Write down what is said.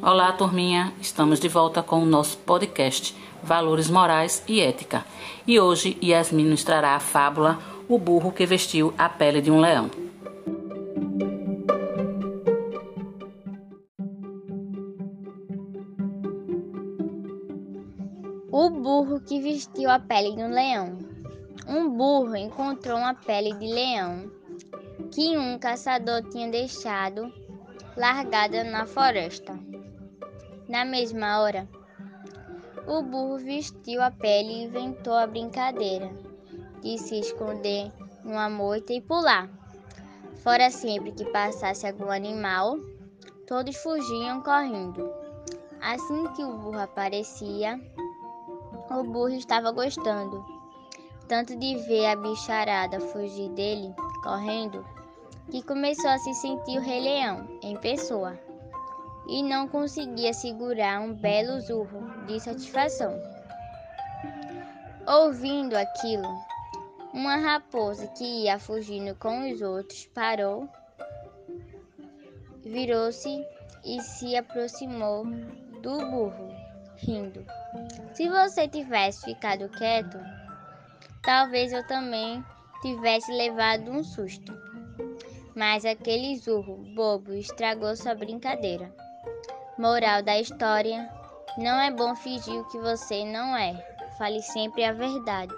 Olá, turminha. Estamos de volta com o nosso podcast Valores Morais e Ética. E hoje Yasmin nos trará a fábula O burro que vestiu a pele de um leão. O burro que vestiu a pele de um leão. Um burro encontrou uma pele de leão que um caçador tinha deixado largada na floresta. Na mesma hora, o burro vestiu a pele e inventou a brincadeira de se esconder numa moita e pular. Fora sempre que passasse algum animal, todos fugiam correndo. Assim que o burro aparecia, o burro estava gostando tanto de ver a bicharada fugir dele correndo, que começou a se sentir o rei leão em pessoa e não conseguia segurar um belo zurro de satisfação. Ouvindo aquilo, uma raposa que ia fugindo com os outros parou, virou-se e se aproximou do burro, rindo. Se você tivesse ficado quieto, talvez eu também tivesse levado um susto. Mas aquele zurro bobo estragou sua brincadeira. Moral da história: não é bom fingir o que você não é. Fale sempre a verdade.